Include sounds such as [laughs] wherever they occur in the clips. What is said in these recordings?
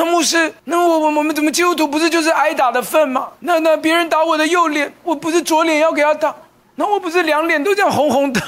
那牧师，那我我我们怎么基督徒不是就是挨打的份吗？那那别人打我的右脸，我不是左脸要给他打，那我不是两脸都这样红红的？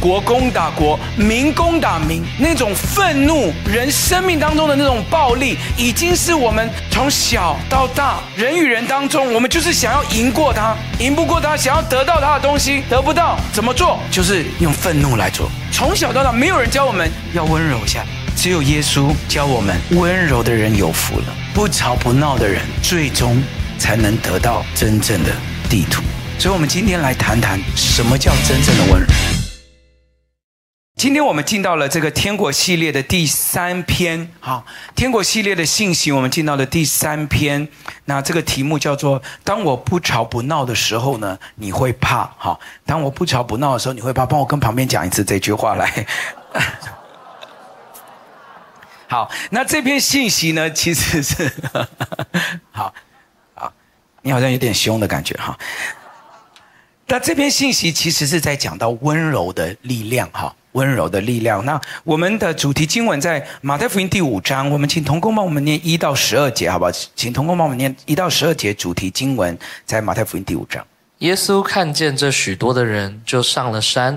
国攻打国，民攻打民，那种愤怒，人生命当中的那种暴力，已经是我们从小到大人与人当中，我们就是想要赢过他，赢不过他，想要得到他的东西，得不到，怎么做？就是用愤怒来做。从小到大，没有人教我们要温柔一下，只有耶稣教我们，温柔的人有福了，不吵不闹的人，最终才能得到真正的地图。所以，我们今天来谈谈什么叫真正的温柔。今天我们进到了这个天国系列的第三篇，好，天国系列的信息，我们进到了第三篇。那这个题目叫做“当我不吵不闹的时候呢，你会怕”。好，当我不吵不闹的时候，你会怕。帮我跟旁边讲一次这句话来。[laughs] 好，那这篇信息呢，其实是，[laughs] 好，好，你好像有点凶的感觉哈。那这篇信息其实是在讲到温柔的力量，哈。温柔的力量。那我们的主题经文在马太福音第五章，我们请童工帮我们念一到十二节，好不好？请童工帮我们念一到十二节主题经文，在马太福音第五章。耶稣看见这许多的人，就上了山，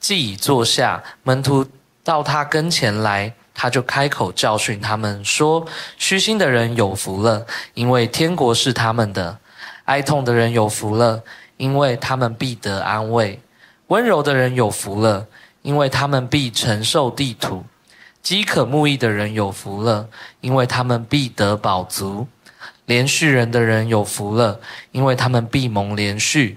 既已坐下，门徒到他跟前来，他就开口教训他们说：“虚心的人有福了，因为天国是他们的；哀痛的人有福了，因为他们必得安慰；温柔的人有福了。”因为他们必承受地土，饥渴慕义的人有福了，因为他们必得饱足；连续人的人有福了，因为他们必蒙连续；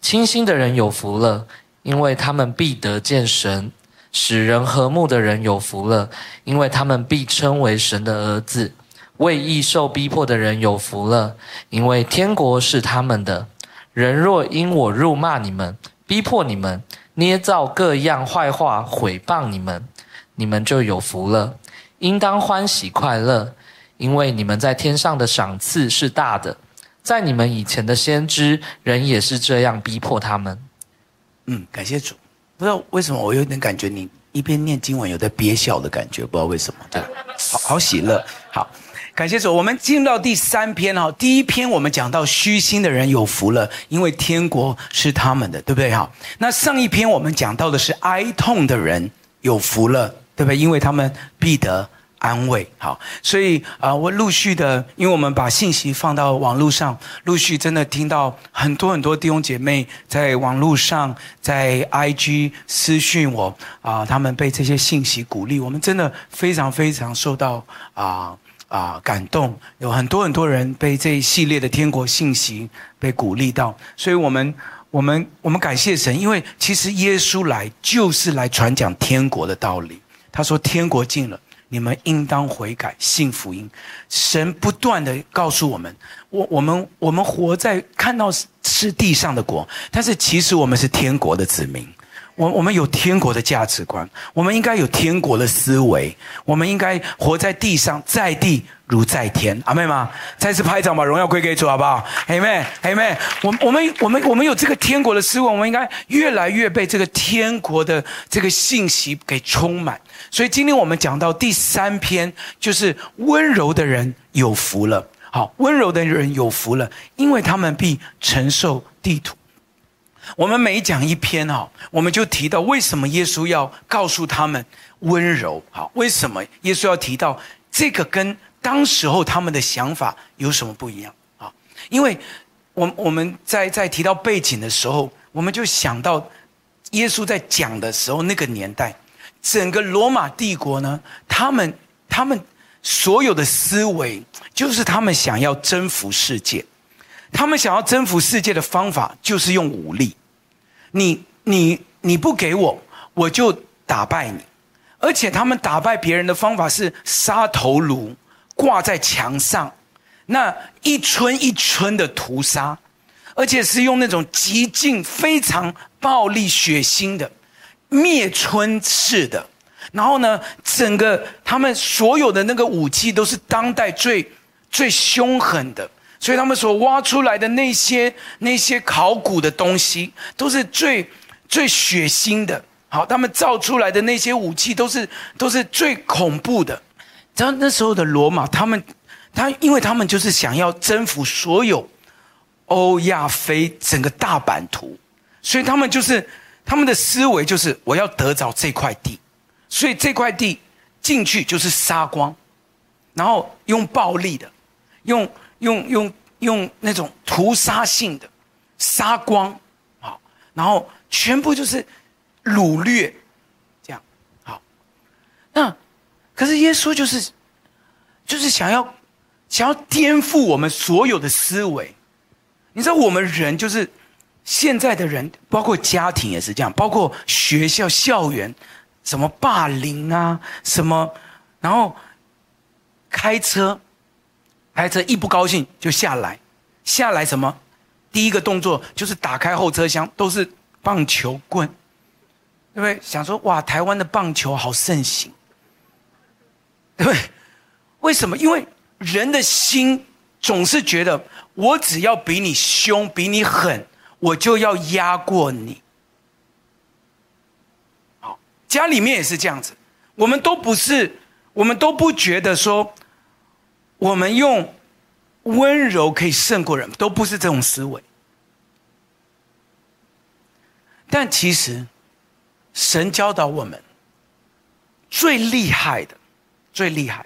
清心的人有福了，因为他们必得见神；使人和睦的人有福了，因为他们必称为神的儿子；为义受逼迫的人有福了，因为天国是他们的。人若因我辱骂你们，逼迫你们，捏造各样坏话毁谤你们，你们就有福了，应当欢喜快乐，因为你们在天上的赏赐是大的。在你们以前的先知，人也是这样逼迫他们。嗯，感谢主。不知道为什么，我有点感觉你一边念经文，有在憋笑的感觉，不知道为什么。对，好好喜乐，好。感谢主，我们进入到第三篇哈。第一篇我们讲到虚心的人有福了，因为天国是他们的，对不对哈？那上一篇我们讲到的是哀痛的人有福了，对不对？因为他们必得安慰。好，所以啊、我陆续的，因为我们把信息放到网络上，陆续真的听到很多很多弟兄姐妹在网络上，在 IG 私讯我啊、他们被这些信息鼓励，我们真的非常非常受到啊。啊，感动，有很多很多人被这一系列的天国信息被鼓励到，所以我们我们我们感谢神，因为其实耶稣来就是来传讲天国的道理。他说：“天国近了，你们应当悔改，信福音。”神不断地告诉我们，我我们我们活在看到是地上的国，但是其实我们是天国的子民。我我们有天国的价值观，我们应该有天国的思维，我们应该活在地上，在地如在天。阿们吗？再次拍掌，把荣耀归给主，好不好？阿妹，阿妹。我我们我们我们有这个天国的思维，我们应该越来越被这个天国的这个信息给充满。所以今天我们讲到第三篇，就是温柔的人有福了。好，温柔的人有福了，因为他们必承受地土。我们每讲一篇哈，我们就提到为什么耶稣要告诉他们温柔？好，为什么耶稣要提到这个跟当时候他们的想法有什么不一样？啊，因为我我们在在提到背景的时候，我们就想到耶稣在讲的时候那个年代，整个罗马帝国呢，他们他们所有的思维就是他们想要征服世界。他们想要征服世界的方法就是用武力，你你你不给我，我就打败你。而且他们打败别人的方法是杀头颅，挂在墙上，那一村一村的屠杀，而且是用那种极尽非常暴力血腥的灭村式的。然后呢，整个他们所有的那个武器都是当代最最凶狠的。所以他们所挖出来的那些那些考古的东西，都是最最血腥的。好，他们造出来的那些武器都是都是最恐怖的。然后那时候的罗马，他们他因为他们就是想要征服所有欧亚非整个大版图，所以他们就是他们的思维就是我要得着这块地，所以这块地进去就是杀光，然后用暴力的，用用用用那种屠杀性的杀光，好，然后全部就是。掳掠，这样好。那可是耶稣就是，就是想要想要颠覆我们所有的思维。你知道，我们人就是现在的人，包括家庭也是这样，包括学校校园，什么霸凌啊，什么，然后开车，开车一不高兴就下来，下来什么，第一个动作就是打开后车厢，都是棒球棍。对不对？想说哇，台湾的棒球好盛行，对不对？为什么？因为人的心总是觉得，我只要比你凶、比你狠，我就要压过你。好，家里面也是这样子，我们都不是，我们都不觉得说，我们用温柔可以胜过人，都不是这种思维。但其实。神教导我们，最厉害的，最厉害，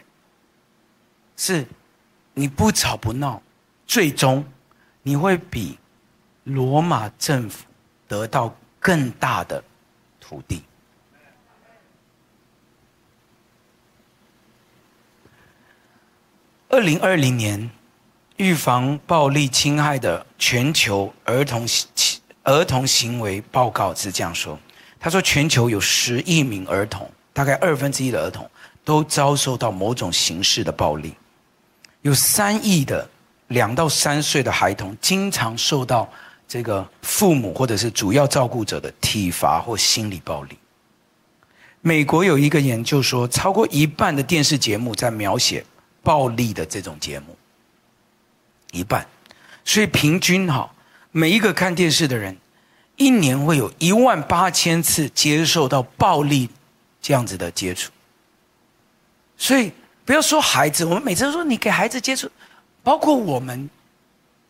是，你不吵不闹，最终你会比罗马政府得到更大的土地。二零二零年，预防暴力侵害的全球儿童儿童行为报告是这样说。他说，全球有十亿名儿童，大概二分之一的儿童都遭受到某种形式的暴力，有三亿的两到三岁的孩童经常受到这个父母或者是主要照顾者的体罚或心理暴力。美国有一个研究说，超过一半的电视节目在描写暴力的这种节目，一半，所以平均哈，每一个看电视的人。一年会有一万八千次接受到暴力这样子的接触，所以不要说孩子，我们每次都说你给孩子接触，包括我们，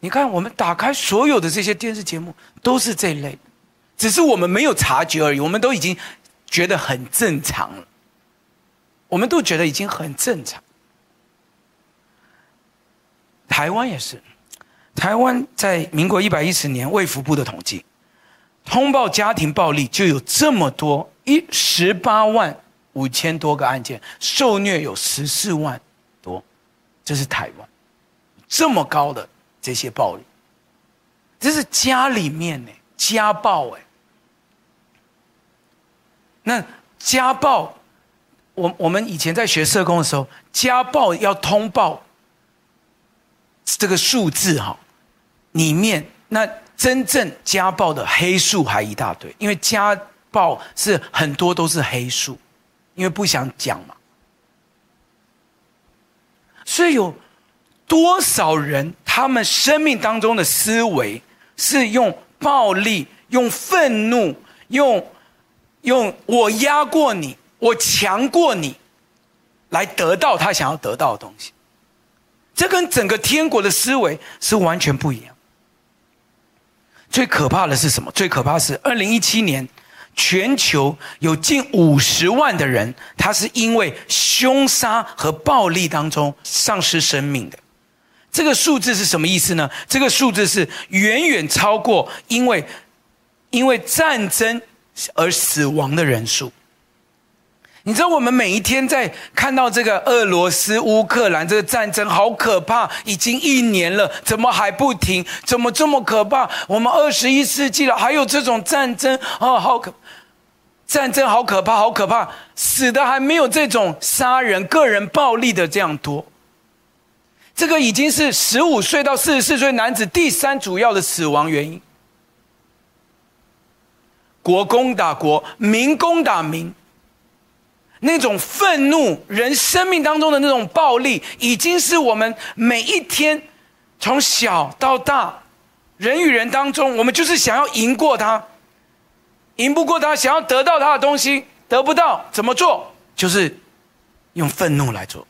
你看我们打开所有的这些电视节目都是这一类，只是我们没有察觉而已，我们都已经觉得很正常了，我们都觉得已经很正常。台湾也是，台湾在民国一百一十年卫福部的统计。通报家庭暴力就有这么多，一十八万五千多个案件，受虐有十四万多，这是台湾这么高的这些暴力，这是家里面呢家暴哎。那家暴，我我们以前在学社工的时候，家暴要通报这个数字哈，里面那。真正家暴的黑数还一大堆，因为家暴是很多都是黑数，因为不想讲嘛。所以有多少人，他们生命当中的思维是用暴力、用愤怒、用用我压过你、我强过你，来得到他想要得到的东西。这跟整个天国的思维是完全不一样。最可怕的是什么？最可怕是二零一七年，全球有近五十万的人，他是因为凶杀和暴力当中丧失生命的。这个数字是什么意思呢？这个数字是远远超过因为因为战争而死亡的人数。你知道我们每一天在看到这个俄罗斯、乌克兰这个战争好可怕，已经一年了，怎么还不停？怎么这么可怕？我们二十一世纪了，还有这种战争哦，好可，战争好可怕，好可怕，死的还没有这种杀人、个人暴力的这样多。这个已经是十五岁到四十四岁男子第三主要的死亡原因。国攻打国，民攻打民。那种愤怒，人生命当中的那种暴力，已经是我们每一天从小到大，人与人当中，我们就是想要赢过他，赢不过他，想要得到他的东西，得不到，怎么做？就是用愤怒来做。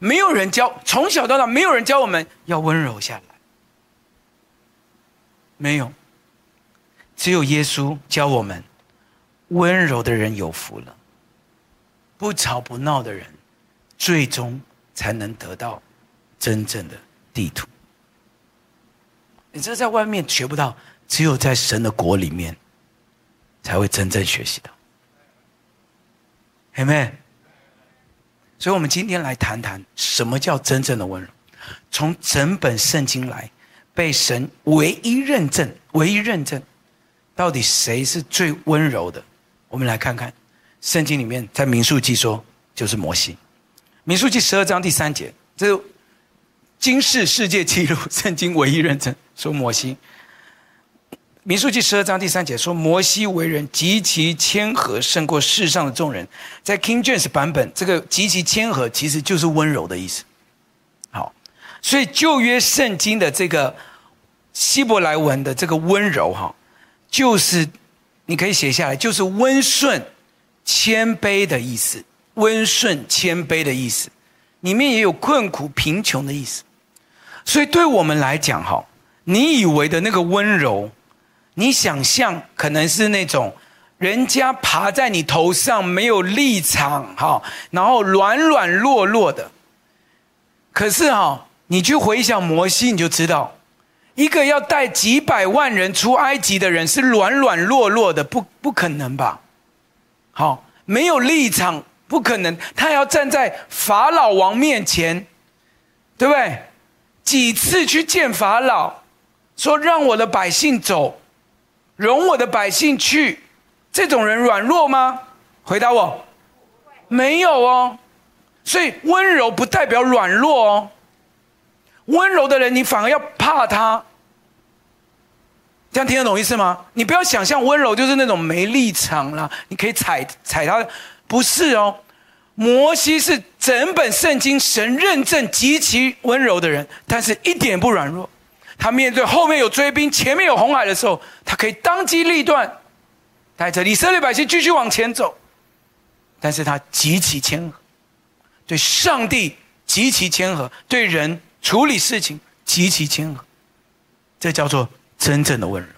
没有人教，从小到大没有人教我们要温柔下来，没有，只有耶稣教我们，温柔的人有福了，不吵不闹的人，最终才能得到真正的地图。你这在外面学不到，只有在神的国里面才会真正学习到。Amen。所以，我们今天来谈谈什么叫真正的温柔。从整本圣经来，被神唯一认证、唯一认证，到底谁是最温柔的？我们来看看圣经里面，在民数记说，就是摩西。民数记十二章第三节，这是金氏世界纪录，[laughs] 圣经唯一认证说摩西。民数记十二章第三节说：“摩西为人极其谦和，胜过世上的众人。”在 King James 版本，这个“极其谦和”其实就是温柔的意思。好，所以旧约圣经的这个希伯来文的这个温柔，哈，就是你可以写下来，就是温顺、谦卑的意思。温顺、谦卑的意思，里面也有困苦、贫穷的意思。所以对我们来讲，哈，你以为的那个温柔。你想象可能是那种人家爬在你头上没有立场哈，然后软软弱弱的。可是哈，你去回想摩西，你就知道，一个要带几百万人出埃及的人是软软弱弱的，不不可能吧？好，没有立场，不可能。他要站在法老王面前，对不对？几次去见法老，说让我的百姓走。容我的百姓去，这种人软弱吗？回答我，没有哦。所以温柔不代表软弱哦。温柔的人，你反而要怕他。这样听得懂意思吗？你不要想象温柔就是那种没立场啦，你可以踩踩他，不是哦。摩西是整本圣经神认证极其温柔的人，但是一点不软弱。他面对后面有追兵，前面有红海的时候，他可以当机立断，带着以色列百姓继续往前走。但是他极其谦和，对上帝极其谦和，对人处理事情极其谦和，这叫做真正的温柔。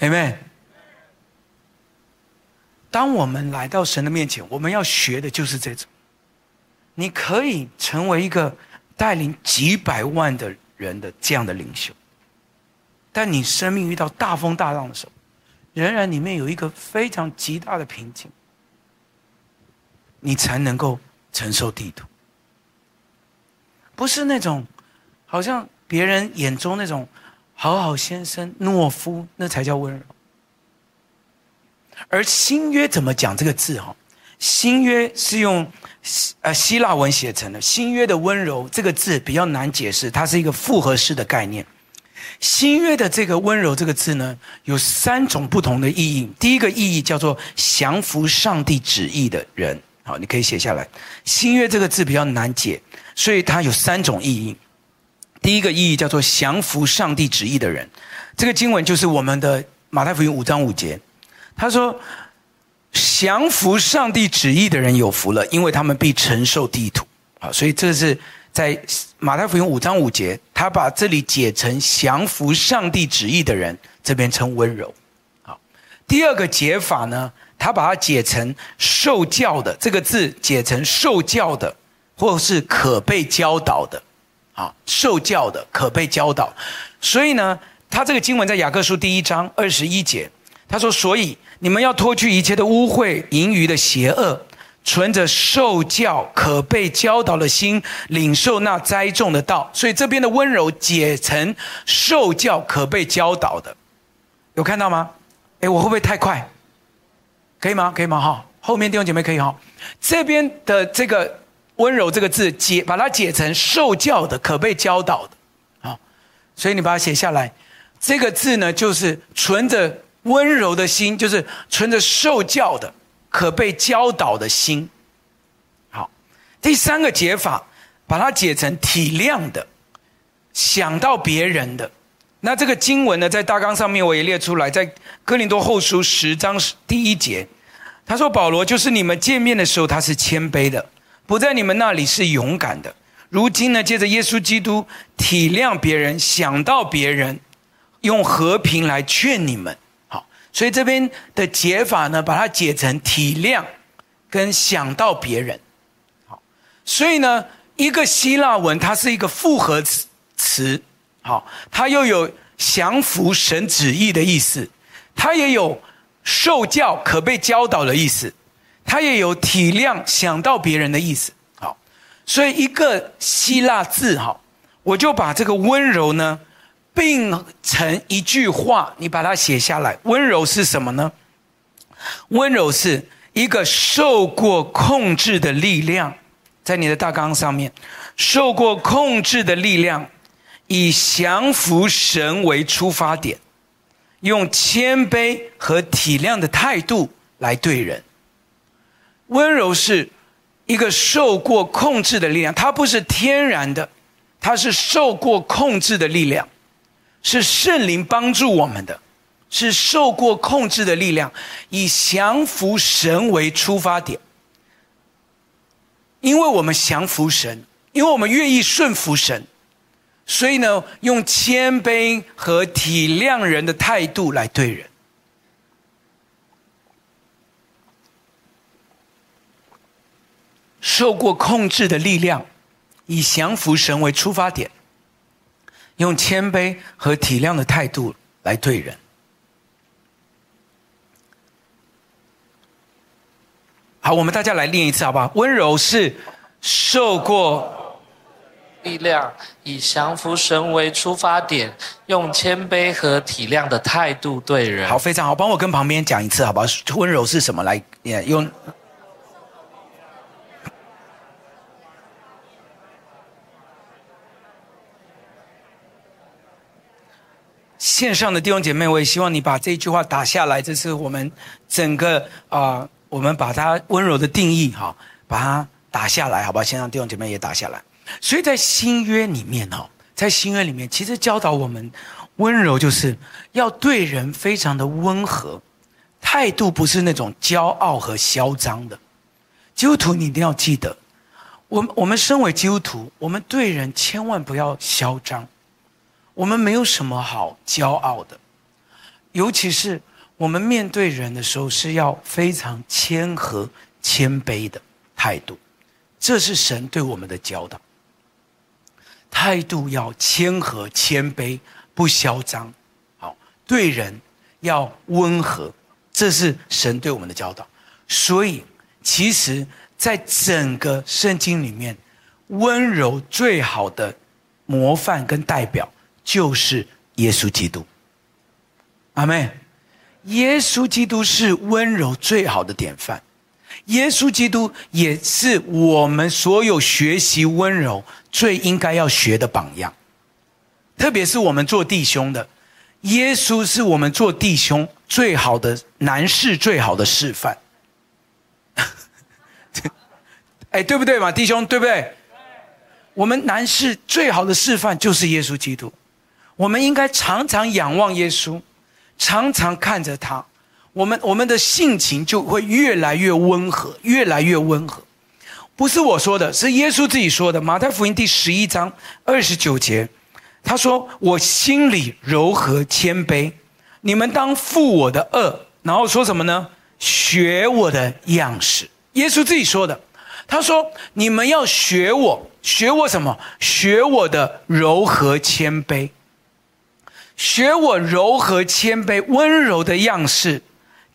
Amen。当我们来到神的面前，我们要学的就是这种。你可以成为一个带领几百万的人。的这样的领袖，但你生命遇到大风大浪的时候，仍然里面有一个非常极大的平静，你才能够承受地图。不是那种好像别人眼中那种好好先生、懦夫，那才叫温柔。而新约怎么讲这个字？哈，新约是用。呃，希腊文写成的“新约”的温柔这个字比较难解释，它是一个复合式的概念。新约的这个温柔这个字呢，有三种不同的意义。第一个意义叫做降服上帝旨意的人，好，你可以写下来。新约这个字比较难解，所以它有三种意义。第一个意义叫做降服上帝旨意的人，这个经文就是我们的马太福音五章五节，他说。降服上帝旨意的人有福了，因为他们必承受地土。好，所以这是在马太福音五章五节，他把这里解成降服上帝旨意的人，这边称温柔。好，第二个解法呢，他把它解成受教的，这个字解成受教的，或是可被教导的。啊，受教的可被教导。所以呢，他这个经文在雅各书第一章二十一节。他说：“所以你们要脱去一切的污秽、盈余的邪恶，存着受教、可被教导的心，领受那栽种的道。所以这边的温柔解成受教、可被教导的，有看到吗？诶，我会不会太快？可以吗？可以吗？哈，后面弟兄姐妹可以哈。这边的这个温柔这个字解，把它解成受教的、可被教导的，啊，所以你把它写下来。这个字呢，就是存着。”温柔的心，就是存着受教的、可被教导的心。好，第三个解法，把它解成体谅的、想到别人的、那这个经文呢，在大纲上面我也列出来，在哥林多后书十章第一节，他说：“保罗就是你们见面的时候，他是谦卑的，不在你们那里是勇敢的。如今呢，借着耶稣基督体谅别人，想到别人，用和平来劝你们。好，所以这边的解法呢，把它解成体谅跟想到别人。好，所以呢，一个希腊文它是一个复合词词。”好，它又有降服神旨意的意思，它也有受教可被教导的意思，他也有体谅想到别人的意思。好，所以一个希腊字，哈，我就把这个温柔呢并成一句话，你把它写下来。温柔是什么呢？温柔是一个受过控制的力量，在你的大纲上面，受过控制的力量。以降服神为出发点，用谦卑和体谅的态度来对人。温柔是一个受过控制的力量，它不是天然的，它是受过控制的力量，是圣灵帮助我们的，是受过控制的力量，以降服神为出发点。因为我们降服神，因为我们愿意顺服神。所以呢，用谦卑和体谅人的态度来对人，受过控制的力量，以降服神为出发点，用谦卑和体谅的态度来对人。好，我们大家来练一次，好不好？温柔是受过。力量以降服神为出发点，用谦卑和体谅的态度对人。好，非常好，帮我跟旁边讲一次，好不好？温柔是什么？来，用线上的弟兄姐妹，我也希望你把这句话打下来。这是我们整个啊、我们把它温柔的定义，哈，把它打下来，好不好？线上弟兄姐妹也打下来。所以在新约里面哦，在新约里面，其实教导我们温柔，就是要对人非常的温和，态度不是那种骄傲和嚣张的。基督徒，你一定要记得，我们我们身为基督徒，我们对人千万不要嚣张，我们没有什么好骄傲的，尤其是我们面对人的时候，是要非常谦和、谦卑的态度，这是神对我们的教导。态度要谦和谦卑，不嚣张，好，对人要温和，这是神对我们的教导。所以，其实，在整个圣经里面，温柔最好的模范跟代表就是耶稣基督。阿妹。耶稣基督是温柔最好的典范。耶稣基督也是我们所有学习温柔最应该要学的榜样，特别是我们做弟兄的，耶稣是我们做弟兄最好的男士，最好的示范。[laughs] 哎，对不对嘛，弟兄，对不对？我们男士最好的示范就是耶稣基督，我们应该常常仰望耶稣，常常看着他。我们我们的性情就会越来越温和，越来越温和。不是我说的，是耶稣自己说的。马太福音第十一章二十九节，他说：“我心里柔和谦卑，你们当负我的轭。”然后说什么呢？学我的样式。耶稣自己说的，他说：“你们要学我，学我什么？学我的柔和谦卑，学我柔和谦卑温柔的样式。”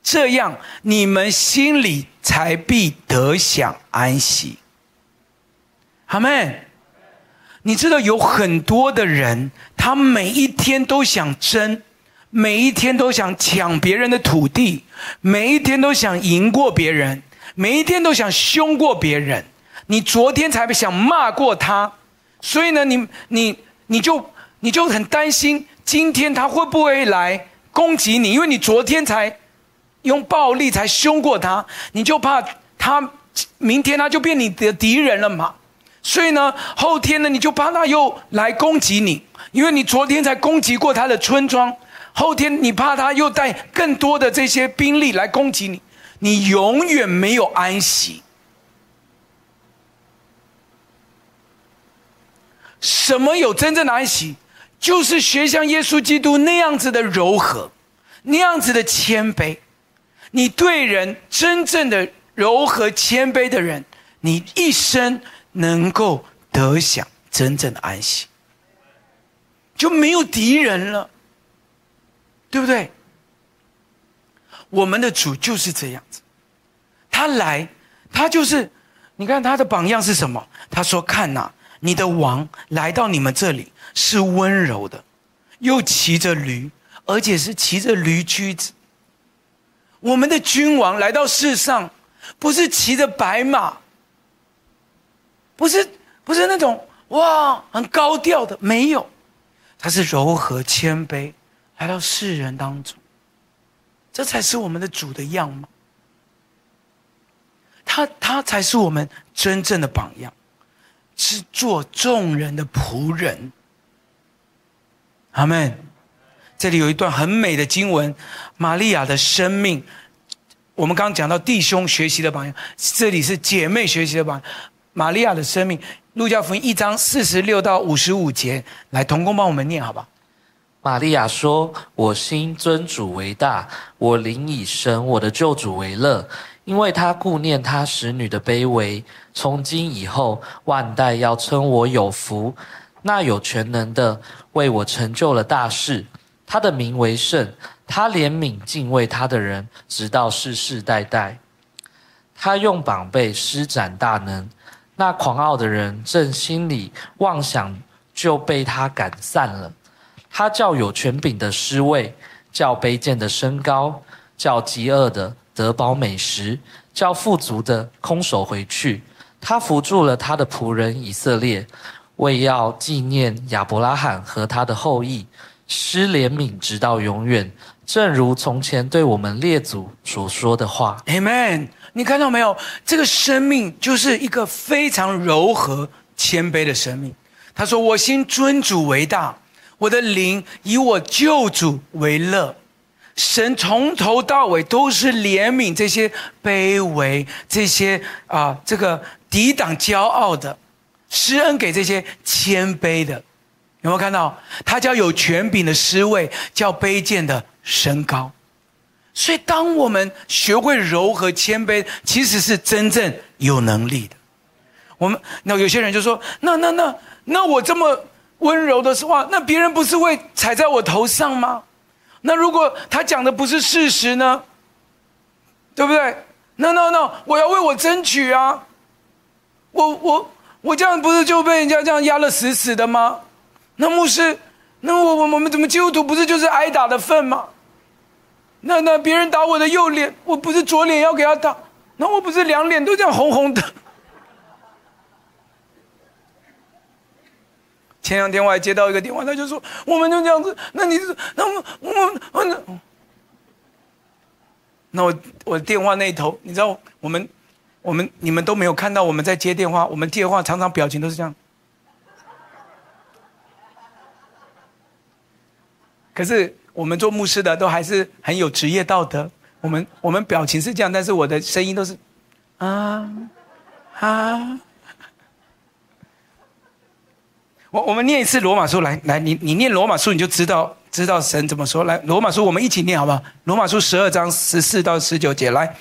这样，你们心里才必得享安息。阿们，你知道有很多的人，他每一天都想争，每一天都想抢别人的土地，每一天都想赢过别人，每一天都想凶过别人。你昨天才想骂过他，所以呢，你你你就你就很担心，今天他会不会来攻击你？因为你昨天才。用暴力才凶过他，你就怕他明天他就变你的敌人了嘛？所以呢，后天呢，你就怕他又来攻击你，因为你昨天才攻击过他的村庄，后天你怕他又带更多的这些兵力来攻击你，你永远没有安息。什么有真正的安息？就是学像耶稣基督那样子的柔和，那样子的谦卑。你对人真正的柔和谦卑的人，你一生能够得享真正的安息，就没有敌人了，对不对？我们的主就是这样子，他来，他就是，你看他的榜样是什么？他说：“看呐。”你的王来到你们这里是温柔的，又骑着驴，而且是骑着驴驹子。我们的君王来到世上，不是骑着白马，不是不是那种哇很高调的，没有，他是柔和谦卑来到世人当中，这才是我们的主的样貌。他他才是我们真正的榜样。是做众人的仆人，阿门。这里有一段很美的经文，玛利亚的生命。我们刚刚讲到弟兄学习的榜样，这里是姐妹学习的榜样。玛利亚的生命，路加福音一章四十六到五十五节，来童工帮我们念，好吧？玛利亚说：“我心尊主为大，我灵以神我的救主为乐。”因为他顾念他使女的卑微，从今以后万代要称我有福。那有全能的为我成就了大事，他的名为圣。他怜悯敬畏他的人，直到世世代代。他用膀臂施展大能，那狂傲的人正心里妄想，就被他赶散了。他叫有权柄的失位，叫卑贱的升高，叫饥饿的。得饱美食，叫富足的空手回去。他扶住了他的仆人以色列，为要纪念亚伯拉罕和他的后裔，施怜悯直到永远，正如从前对我们列祖所说的话。Amen。你看到没有？这个生命就是一个非常柔和谦卑的生命。他说：“我心尊主为大，我的灵以我救主为乐。”神从头到尾都是怜悯这些卑微、这些啊，这个抵挡骄傲的，施恩给这些谦卑的。有没有看到？他叫有权柄的失位，叫卑贱的升高。所以，当我们学会柔和谦卑，其实是真正有能力的。我们那有些人就说：“那那那那我这么温柔的话，那别人不是会踩在我头上吗？”那如果他讲的不是事实呢？对不对？No No No！我要为我争取啊！我我我这样不是就被人家这样压得死死的吗？那牧师，那我我我们怎么基督徒不是就是挨打的份吗？那那别人打我的右脸，我不是左脸要给他打，那我不是两脸都这样红红的？[laughs] 前两天我还接到一个电话，他就说：“我们就这样子，那你是那我我我那……那我我电话那头，你知道我们我们你们都没有看到我们在接电话，我们电话常常表情都是这样。可是我们做牧师的都还是很有职业道德，我们我们表情是这样，但是我的声音都是啊啊。” [laughs] 我我们念一次罗马书来来，你你念罗马书你就知道知道神怎么说。来罗马书我们一起念好不好？罗马书十二章十四到十九节来，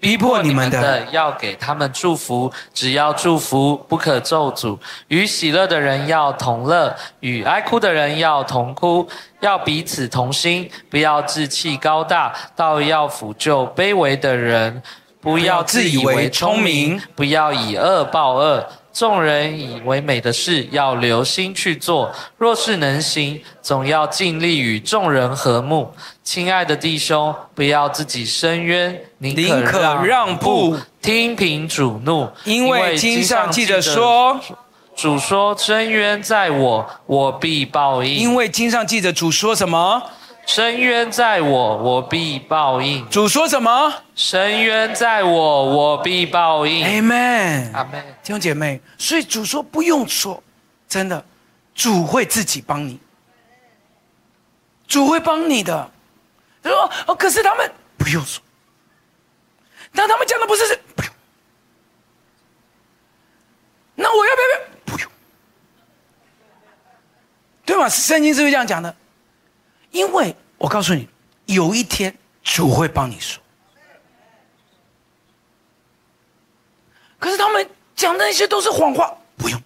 逼迫你们的要给他们祝福，只要祝福不可咒诅。与喜乐的人要同乐，与哀哭的人要同哭，要彼此同心，不要志气高大，倒要俯就卑微的人，不要自以为聪明，不要以恶报恶。众人以为美的事，要留心去做。若是能行，总要尽力与众人和睦。亲爱的弟兄，不要自己伸冤，宁可让步，听凭主怒。因为经上记着说：“主说，伸冤在我，我必报应。”因为经上记着主说什么？伸冤在我，我必报应。主说什么？深渊在我，我必报应。Amen。阿门。弟兄姐妹，所以主说不用说，真的，主会自己帮你。主会帮你的。他说：“哦，可是他们不用说。但他们讲的不是是不用。那我要不要？不用。对吗？圣经是不是这样讲的？因为我告诉你，有一天主会帮你说。可是他们讲的那些都是谎话，不用。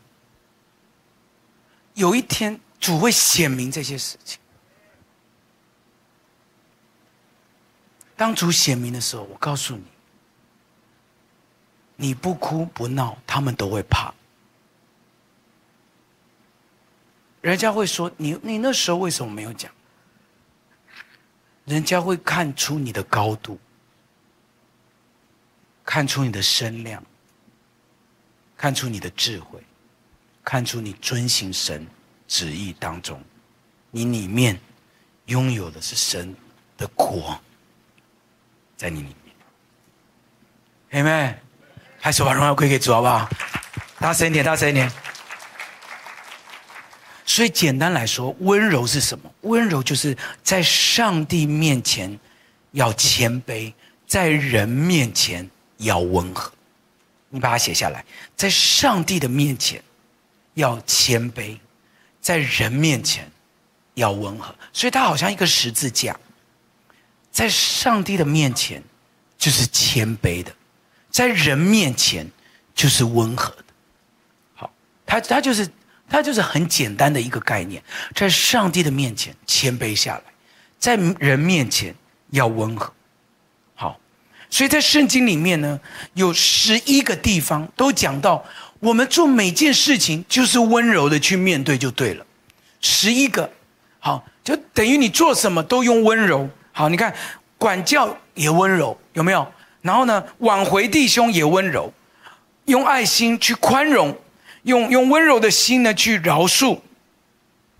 有一天主会显明这些事情。当主显明的时候，我告诉你，你不哭不闹，他们都会怕。人家会说你，你那时候为什么没有讲？人家会看出你的高度，看出你的身量，看出你的智慧，看出你遵行神旨意当中，你里面拥有的是神的国。在你里面，Amen，还是把荣耀归给主好不好？大声一点，大声一点。所以简单来说，温柔是什么？温柔就是在上帝面前要谦卑，在人面前要温和。你把它写下来，在上帝的面前要谦卑，在人面前要温和。所以它好像一个十字架。在上帝的面前，就是谦卑的；在人面前，就是温和的。好，他他就是它就是很简单的一个概念。在上帝的面前谦卑下来，在人面前要温和。好，所以在圣经里面呢，有十一个地方都讲到，我们做每件事情就是温柔的去面对就对了。十一个，好，就等于你做什么都用温柔。好，你看，管教也温柔，有没有？然后呢，挽回弟兄也温柔，用爱心去宽容，用用温柔的心呢去饶恕，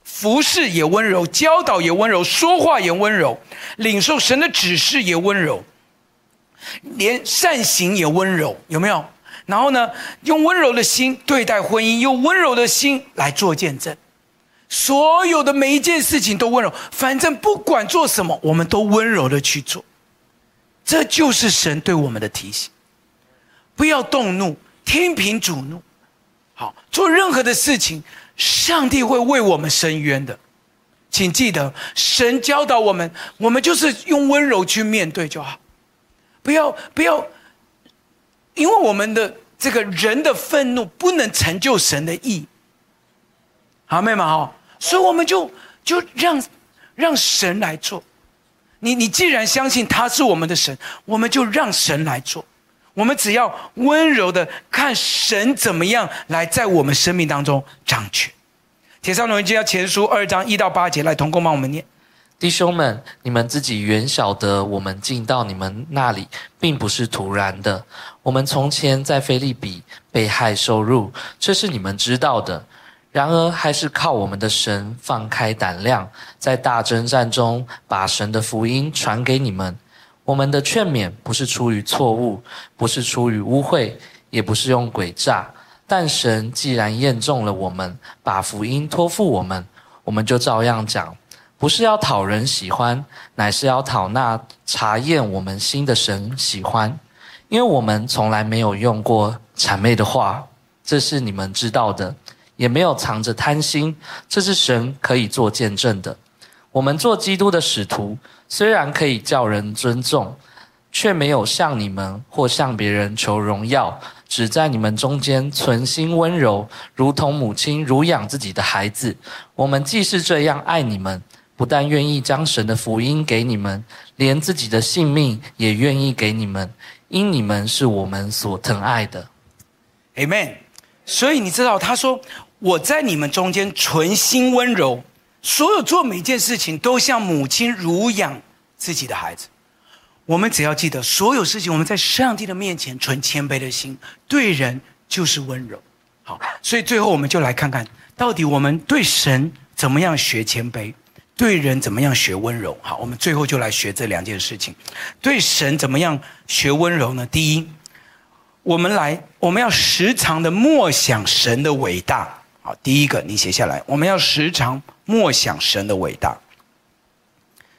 服侍也温柔，教导也温柔，说话也温柔，领受神的指示也温柔，连善行也温柔，有没有？然后呢，用温柔的心对待婚姻，用温柔的心来做见证。所有的每一件事情都温柔，反正不管做什么，我们都温柔的去做。这就是神对我们的提醒：不要动怒，听凭主怒。好，做任何的事情，上帝会为我们伸冤的。请记得，神教导我们，我们就是用温柔去面对就好。不要不要，因为我们的这个人的愤怒不能成就神的义。好，妹妹哈。所以我们就就让让神来做，你你既然相信他是我们的神，我们就让神来做。我们只要温柔的看神怎么样来在我们生命当中掌权。帖撒罗尼迦前书二章一到八节，来同工帮我们念。弟兄们，你们自己原晓得，我们进到你们那里，并不是突然的。我们从前在菲利比被害受辱，这是你们知道的。然而，还是靠我们的神放开胆量，在大征战中把神的福音传给你们。我们的劝勉不是出于错误，不是出于污秽，也不是用诡诈。但神既然验中了我们，把福音托付我们，我们就照样讲，不是要讨人喜欢，乃是要讨那查验我们心的神喜欢。因为我们从来没有用过谄媚的话，这是你们知道的。也没有藏着贪心，这是神可以做见证的。我们做基督的使徒，虽然可以叫人尊重，却没有向你们或向别人求荣耀，只在你们中间存心温柔，如同母亲乳养自己的孩子。我们既是这样爱你们，不但愿意将神的福音给你们，连自己的性命也愿意给你们，因你们是我们所疼爱的。Amen。所以你知道，他说。我在你们中间存心温柔，所有做每件事情都像母亲乳养自己的孩子。我们只要记得，所有事情我们在上帝的面前存谦卑的心，对人就是温柔。好，所以最后我们就来看看到底我们对神怎么样学谦卑，对人怎么样学温柔？好，我们最后就来学这两件事情。对神怎么样学温柔呢？第一，我们来，我们要时常的默想神的伟大。好，第一个你写下来，我们要时常默想神的伟大。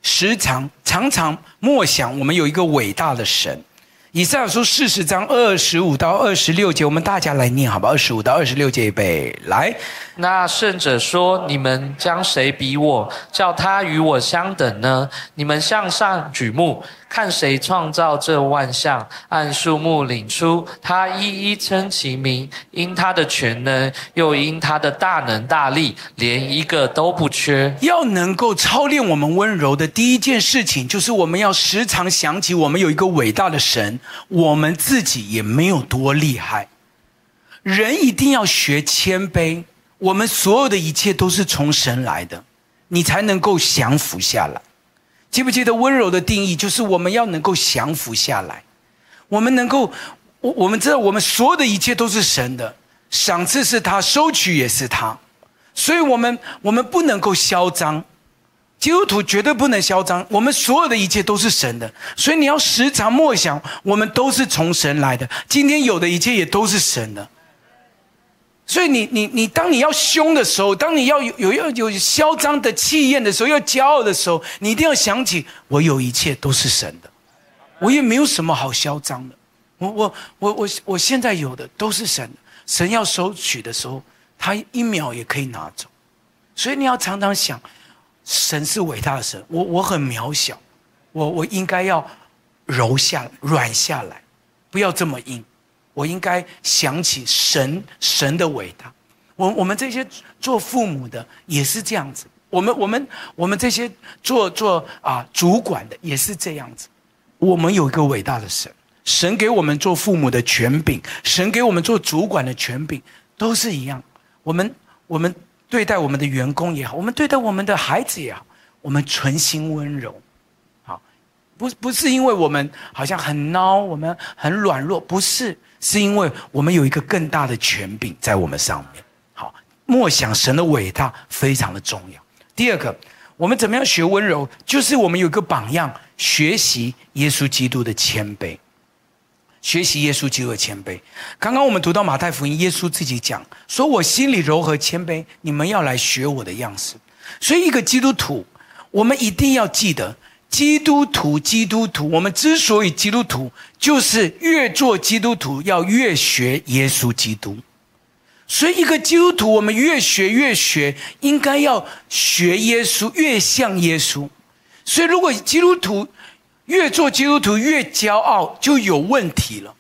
时常常常默想，我们有一个伟大的神。以赛亚书四十章二十五到二十六节，我们大家来念好吧。二十五到二十六节，预备来。那圣者说：“你们将谁比我，叫他与我相等呢？你们向上举目。”看谁创造这万象，按数目领出，他一一称其名，因他的全能，又因他的大能大力，连一个都不缺。要能够操练我们温柔的第一件事情，就是我们要时常想起，我们有一个伟大的神，我们自己也没有多厉害。人一定要学谦卑，我们所有的一切都是从神来的，你才能够降服下来。记不记得温柔的定义？就是我们要能够降服下来，我们能够，我我们知道，我们所有的一切都是神的，赏赐是他，收取也是他，所以我们我们不能够嚣张，基督徒绝对不能嚣张。我们所有的一切都是神的，所以你要时常默想，我们都是从神来的，今天有的一切也都是神的。所以你你你，当你要凶的时候，当你要有有要有嚣张的气焰的时候，要骄傲的时候，你一定要想起，我有一切都是神的，我也没有什么好嚣张的。我我我我我现在有的都是神，神要收取的时候，他一秒也可以拿走。所以你要常常想，神是伟大的神，我我很渺小，我我应该要柔下软下来，不要这么硬。我应该想起神神的伟大，我我们这些做父母的也是这样子，我们我们我们这些做做啊主管的也是这样子，我们有一个伟大的神，神给我们做父母的权柄，神给我们做主管的权柄都是一样，我们我们对待我们的员工也好，我们对待我们的孩子也好，我们存心温柔，好，不不是因为我们好像很孬，我们很软弱，不是。是因为我们有一个更大的权柄在我们上面。好，默想神的伟大非常的重要。第二个，我们怎么样学温柔？就是我们有一个榜样，学习耶稣基督的谦卑。学习耶稣基督的谦卑。刚刚我们读到马太福音，耶稣自己讲说：“我心里柔和谦卑，你们要来学我的样式。”所以，一个基督徒，我们一定要记得。基督徒，基督徒，我们之所以基督徒，就是越做基督徒要越学耶稣基督。所以，一个基督徒，我们越学越学，应该要学耶稣，越像耶稣。所以，如果基督徒越做基督徒越骄傲，就有问题了。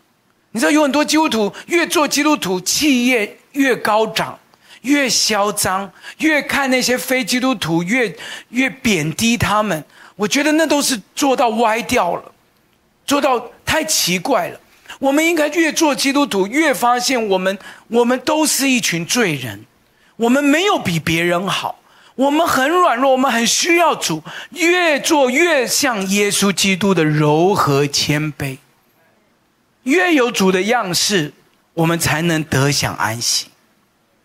你知道，有很多基督徒越做基督徒，气焰越高涨，越嚣张，越看那些非基督徒越越贬低他们。我觉得那都是做到歪掉了，做到太奇怪了。我们应该越做基督徒，越发现我们我们都是一群罪人，我们没有比别人好，我们很软弱，我们很需要主。越做越像耶稣基督的柔和谦卑，越有主的样式，我们才能得享安息。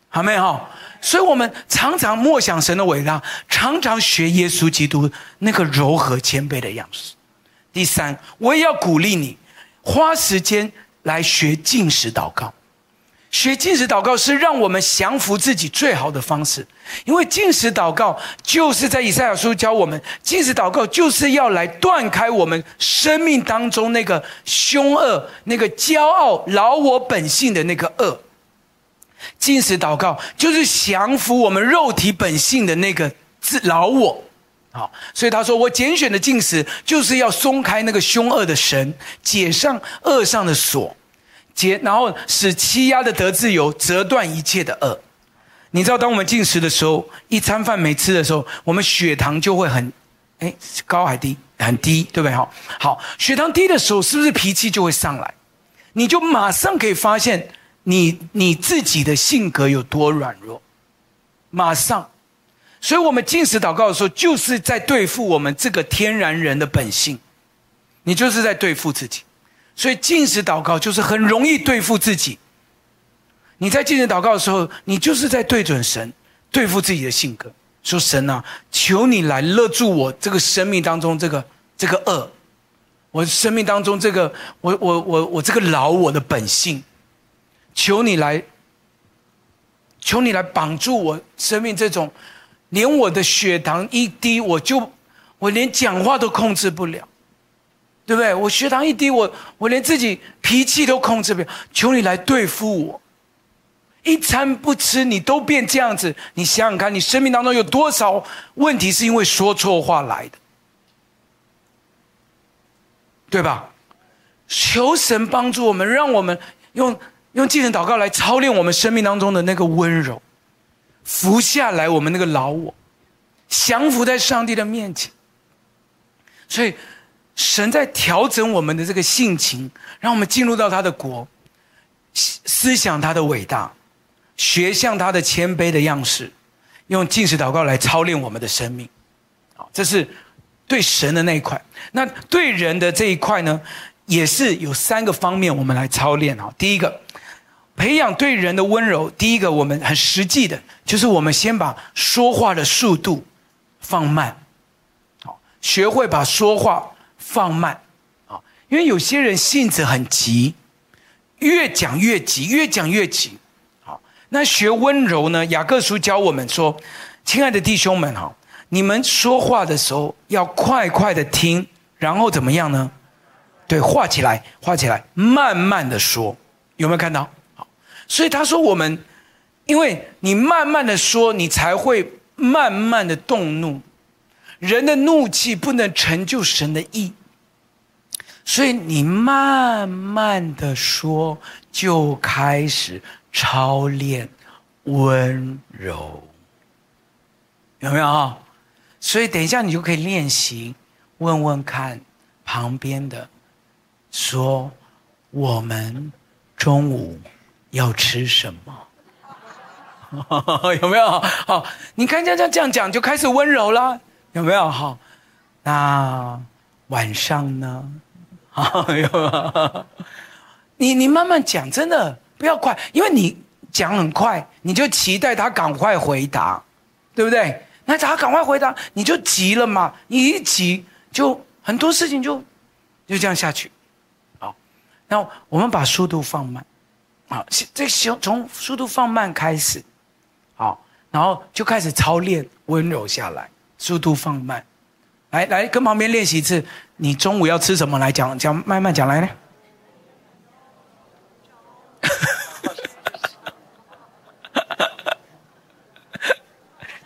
好没有？所以，我们常常默想神的伟大，常常学耶稣基督那个柔和谦卑的样子。第三，我也要鼓励你，花时间来学进食祷告。学进食祷告是让我们降服自己最好的方式，因为进食祷告就是在以赛亚书教我们，进食祷告就是要来断开我们生命当中那个凶恶、那个骄傲、老我本性的那个恶。禁食祷告就是降服我们肉体本性的那个自老我，好，所以他说我拣选的禁食就是要松开那个凶恶的绳，解上恶上的锁，解然后使欺压的得自由，折断一切的恶。你知道，当我们禁食的时候，一餐饭没吃的时候，我们血糖就会很，哎，高还低？很低，对不对？好，好，血糖低的时候，是不是脾气就会上来？你就马上可以发现。你你自己的性格有多软弱？马上，所以我们禁食祷告的时候，就是在对付我们这个天然人的本性。你就是在对付自己，所以禁食祷告就是很容易对付自己。你在禁食祷告的时候，你就是在对准神，对付自己的性格。说神啊，求你来勒住我这个生命当中这个这个恶，我生命当中这个我我我我这个老我的本性，求你来，求你来绑住我生命这种，连我的血糖一低，我就我连讲话都控制不了，对不对？我血糖一低，我我连自己脾气都控制不了，求你来对付我。一餐不吃，你都变这样子。你想想看，你生命当中有多少问题是因为说错话来的，对吧？求神帮助我们，让我们用用精神祷告来操练我们生命当中的那个温柔，服下来我们那个老我，降服在上帝的面前。所以，神在调整我们的这个性情，让我们进入到他的国，思想他的伟大。学像他的谦卑的样式，用禁食祷告来操练我们的生命，好，这是对神的那一块。那对人的这一块呢，也是有三个方面我们来操练啊。第一个，培养对人的温柔。第一个，我们很实际的，就是我们先把说话的速度放慢，好，学会把说话放慢，啊，因为有些人性子很急，越讲越急，越讲越急。好那学温柔呢？雅各书教我们说：“亲爱的弟兄们，哈，你们说话的时候要快快的听，然后怎么样呢？对，画起来，画起来，慢慢的说，有没有看到？所以他说我们，因为你慢慢的说，你才会慢慢的动怒。人的怒气不能成就神的意，所以你慢慢的说，就开始。”操练温柔，有没有啊？所以等一下你就可以练习，问问看旁边的，说我们中午要吃什么？[laughs] 有没有？好，你看这样这样讲就开始温柔了，有没有？好，那晚上呢？[laughs] 好，有？你你慢慢讲，真的。不要快，因为你讲很快，你就期待他赶快回答，对不对？那他赶快回答，你就急了嘛。你一急，就很多事情就就这样下去。好，那我们把速度放慢，好，这从速度放慢开始，好，然后就开始操练温柔下来，速度放慢。来来，跟旁边练习一次。你中午要吃什么？来讲讲，慢慢讲来呢。[laughs]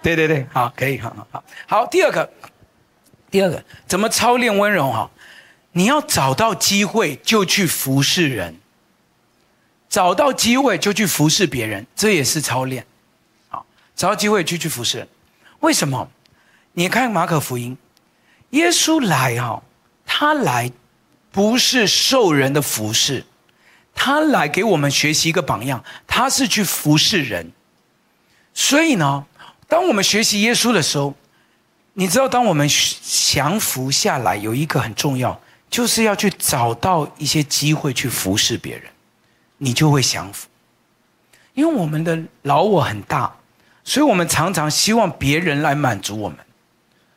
对对对，好，可以，好好好，好。第二个，第二个，怎么操练温柔？哈，你要找到机会就去服侍人，找到机会就去服侍别人，这也是操练。好，找到机会就去服侍。为什么？你看马可福音，耶稣来哈，他来不是受人的服侍，他来给我们学习一个榜样，他是去服侍人。所以呢。当我们学习耶稣的时候，你知道，当我们降服下来，有一个很重要，就是要去找到一些机会去服侍别人，你就会降服。因为我们的老我很大，所以我们常常希望别人来满足我们，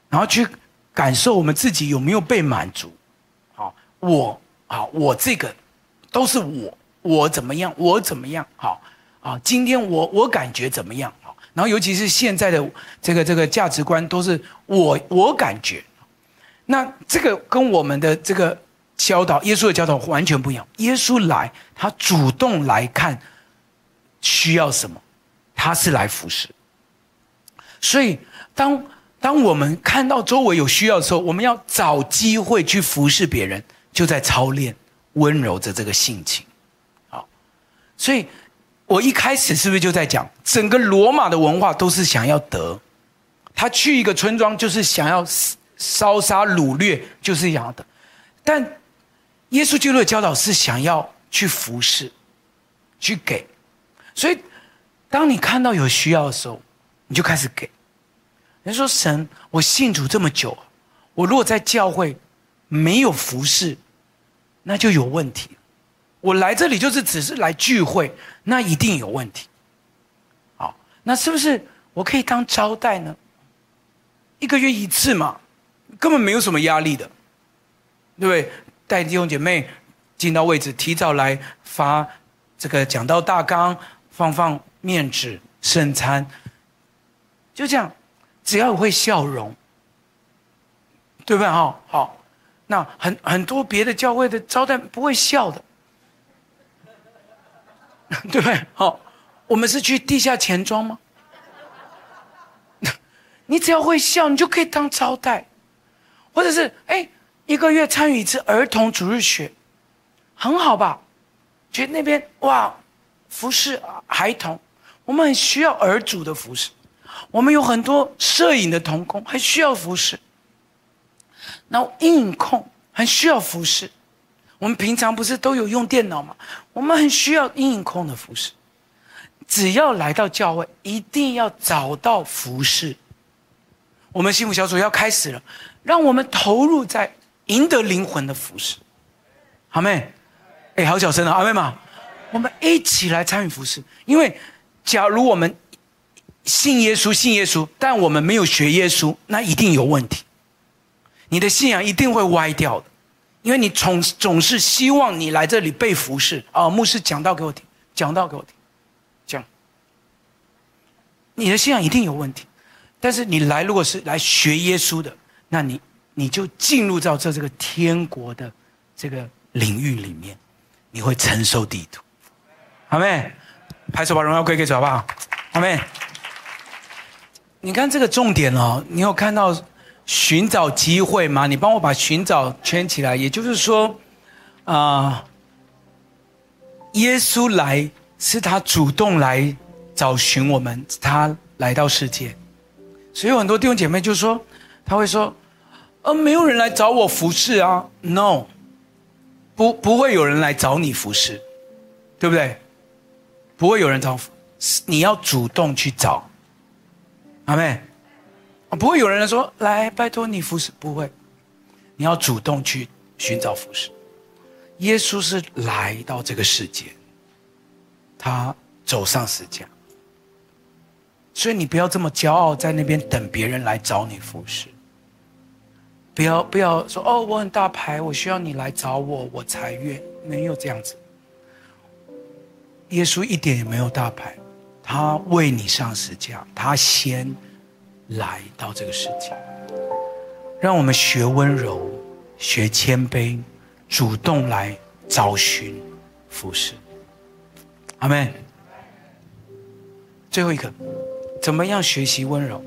然后去感受我们自己有没有被满足。好，我好，我这个都是我，我怎么样，我怎么样，好啊，今天我我感觉怎么样？好然后，尤其是现在的这个这个价值观，都是我我感觉，那这个跟我们的这个教导，耶稣的教导完全不一样。耶稣来，他主动来看需要什么，他是来服侍。所以，当当我们看到周围有需要的时候，我们要找机会去服侍别人，就在操练温柔的这个性情。好，所以。我一开始是不是就在讲，整个罗马的文化都是想要得，他去一个村庄就是想要烧杀掳掠，就是想要得，但耶稣基督的教导是想要去服侍，去给，所以当你看到有需要的时候，你就开始给。人说神，我信主这么久，我如果在教会没有服侍，那就有问题。我来这里就是只是来聚会，那一定有问题。好，那是不是我可以当招待呢？一个月一次嘛，根本没有什么压力的，对不对？带弟兄姐妹进到位置，提早来发这个讲道大纲，放放面纸、圣餐，就这样，只要会笑容，对不对？哈，好，那很很多别的教会的招待不会笑的，[laughs] 对不对？好，我们是去地下钱庄吗？[laughs] 你只要会笑，你就可以当招待，或者是哎，一个月参与一次儿童主日学，很好吧？觉得那边哇。服侍孩童，我们很需要儿主的服侍。我们有很多摄影的同工，很需要服侍。然后阴影控很需要服侍。我们平常不是都有用电脑吗？我们很需要阴影控的服侍。只要来到教会，一定要找到服侍。我们幸福小组要开始了，让我们投入在赢得灵魂的服侍。阿妹，哎，好小声啊，阿妹嘛。我们一起来参与服侍，因为假如我们信耶稣，信耶稣，但我们没有学耶稣，那一定有问题。你的信仰一定会歪掉的，因为你总总是希望你来这里被服侍啊、牧师讲道给我听，讲道给我听，讲。你的信仰一定有问题，但是你来如果是来学耶稣的，那你你就进入到这这个天国的这个领域里面，你会承受地土。阿妹，拍手把荣耀归给主好不好？阿妹，你看这个重点哦，你有看到寻找机会吗？你帮我把寻找圈起来。也就是说，啊、耶稣来是他主动来找寻我们，他来到世界，所以很多弟兄姐妹就说，他会说，而，没有人来找我服侍啊，no，不，不会有人来找你服侍，对不对？不会有人找，你要主动去找，阿妹，不会有人说来拜托你服侍，不会，你要主动去寻找服侍。耶稣是来到这个世界，他走上十字架，所以你不要这么骄傲，在那边等别人来找你服侍。不要不要说哦，我很大牌，我需要你来找我，我才愿，没有这样子。耶稣一点也没有大牌，他为你上十架，他先来到这个世界，让我们学温柔，学谦卑，主动来找寻服侍。阿门。最后一个，怎么样学习温柔？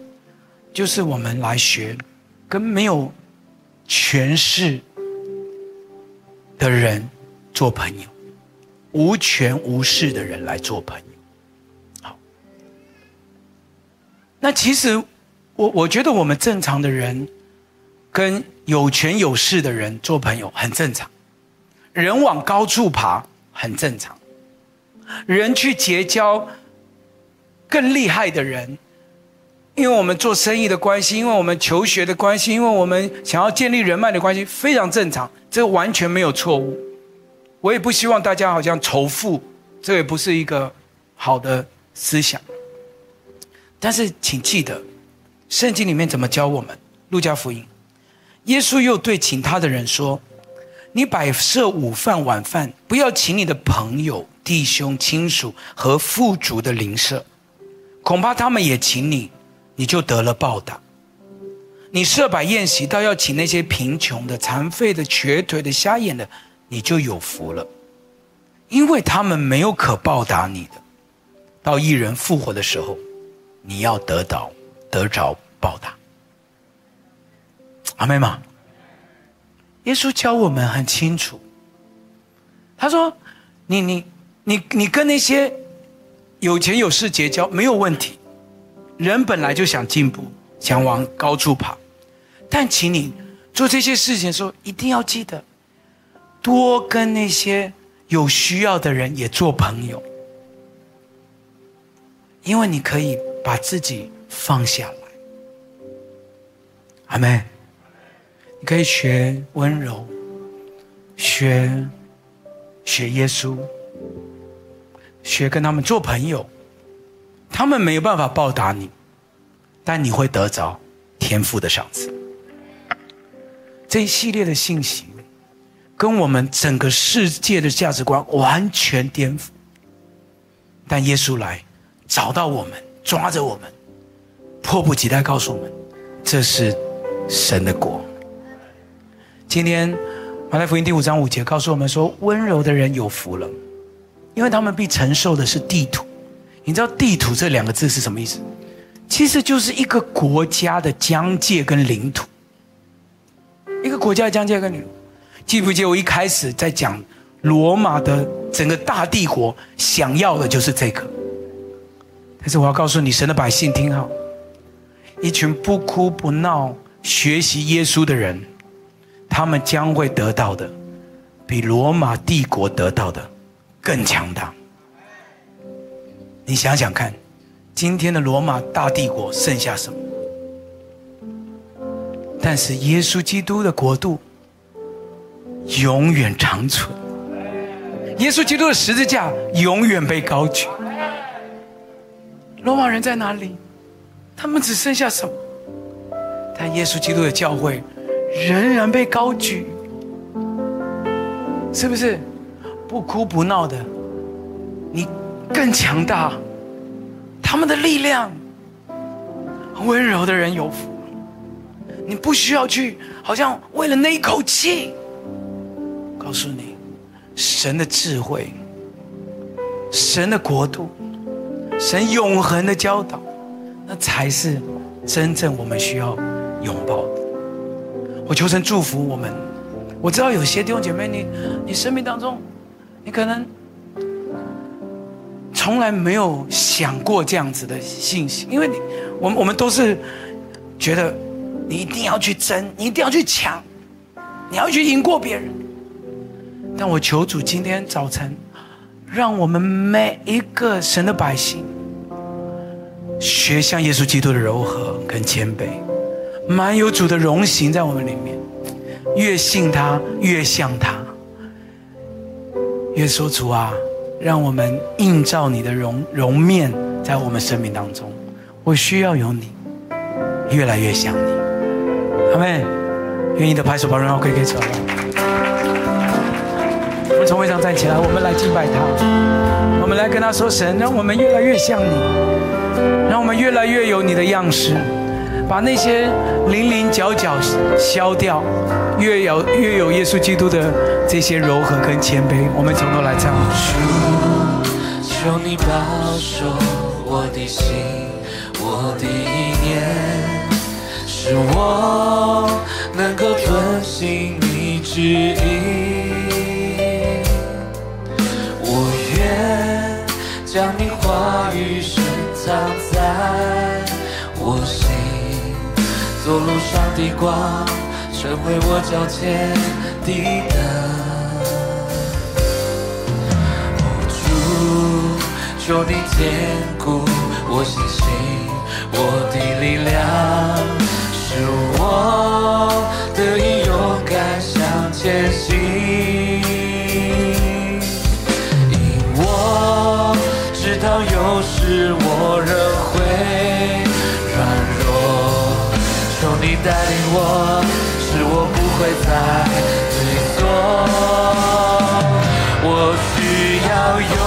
就是我们来学，跟没有权势的人做朋友。无权无势的人来做朋友，好。那其实，我我觉得我们正常的人，跟有权有势的人做朋友很正常。人往高处爬很正常。人去结交更厉害的人，因为我们做生意的关系，因为我们求学的关系，因为我们想要建立人脉的关系，非常正常。这完全没有错误。我也不希望大家好像仇富，这也不是一个好的思想。但是请记得，圣经里面怎么教我们？路加福音，耶稣又对请他的人说：“你摆设午饭、晚饭，不要请你的朋友、弟兄、亲属和富足的邻舍，恐怕他们也请你，你就得了报答。你设摆宴席，倒要请那些贫穷的、残废的、瘸腿的、瞎眼的。”你就有福了，因为他们没有可报答你的。到一人复活的时候，你要得到得着报答。阿妹吗？耶稣教我们很清楚，他说：“你你你你跟那些有钱有势结交没有问题，人本来就想进步，想往高处爬，但请你做这些事情的时候，一定要记得。”多跟那些有需要的人也做朋友，因为你可以把自己放下来。阿妹，你可以学温柔，学学耶稣，学跟他们做朋友。他们没有办法报答你，但你会得着天父的赏赐。这一系列的信息，跟我们整个世界的价值观完全颠覆。但耶稣来，找到我们，抓着我们，迫不及待告诉我们，这是神的国。今天马太福音第五章五节告诉我们说：温柔的人有福了，因为他们必承受的是地土。你知道“地土”这两个字是什么意思？其实就是一个国家的疆界跟领土。一个国家的疆界跟领土，记不记得我一开始在讲罗马的整个大帝国想要的就是这个？但是我要告诉你，神的百姓听好，一群不哭不闹、学习耶稣的人。他们将会得到的，比罗马帝国得到的更强大。你想想看，今天的罗马大帝国剩下什么？但是耶稣基督的国度永远长存。耶稣基督的十字架永远被高举。罗马人在哪里？他们只剩下什么？但耶稣基督的教会。仍然被高举，是不是？不哭不闹的，你更强大。他们的力量，温柔的人有福。你不需要去，好像为了那一口气。告诉你，神的智慧，神的国度，神永恒的教导，那才是真正我们需要拥抱的。我求神祝福我们。我知道有些弟兄姐妹，你你生命当中，你可能从来没有想过这样子的信息，因为你，我们我们都是觉得你一定要去争，你一定要去抢，你要去赢过别人。但我求主今天早晨，让我们每一个神的百姓，学像耶稣基督的柔和跟谦卑。满有主的荣行在我们里面，越信他越像他，越说主啊，让我们映照你的容容面在我们生命当中。我需要有你，越来越像你。阿妹，愿意的拍手把荣耀归给主。我们从位上站起来，我们来敬拜他，我们来跟他说：神，让我们越来越像你，让我们越来越有你的样式。把那些零零角角消掉，越有越有耶稣基督的这些柔和跟谦卑，我们从头来唱。求你保守我的心，我的意念，使我能够遵行你旨意。我愿将你话语深藏在我心。走路上的光，成为我脚前的灯。求你坚固我信心，我的力量，使我得以勇敢向前行。因我知道有时我仍会软弱，求。你带领我，使我不会再退缩。我需要有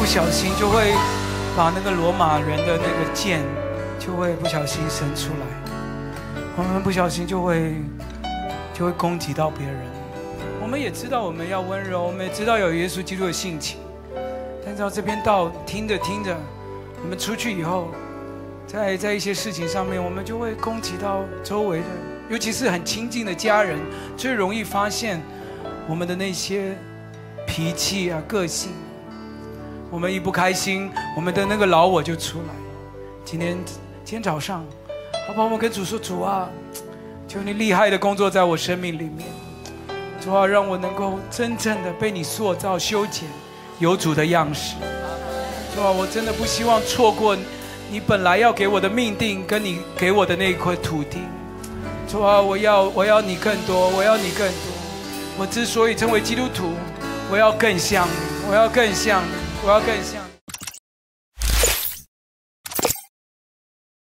不小心就会把那个罗马人的那个剑，就会不小心伸出来，我们不小心就会就会攻击到别人。我们也知道我们要温柔，我们也知道有耶稣基督的性情，但是到这边到听着听着，我们出去以后，在在一些事情上面，我们就会攻击到周围的，尤其是很亲近的家人，最容易发现我们的那些。脾气啊，个性，我们一不开心，我们的那个老我就出来。今天，今天早上，好不好？我们跟主说：“主啊，求你厉害的工作在我生命里面，主啊，让我能够真正的被你塑造、修剪，有主的样式。主啊，我真的不希望错过你本来要给我的命定，跟你给我的那一块土地。主啊，我要，我要你更多，我要你更多。我之所以成为基督徒。我要更像你，我要更像你，我要更像。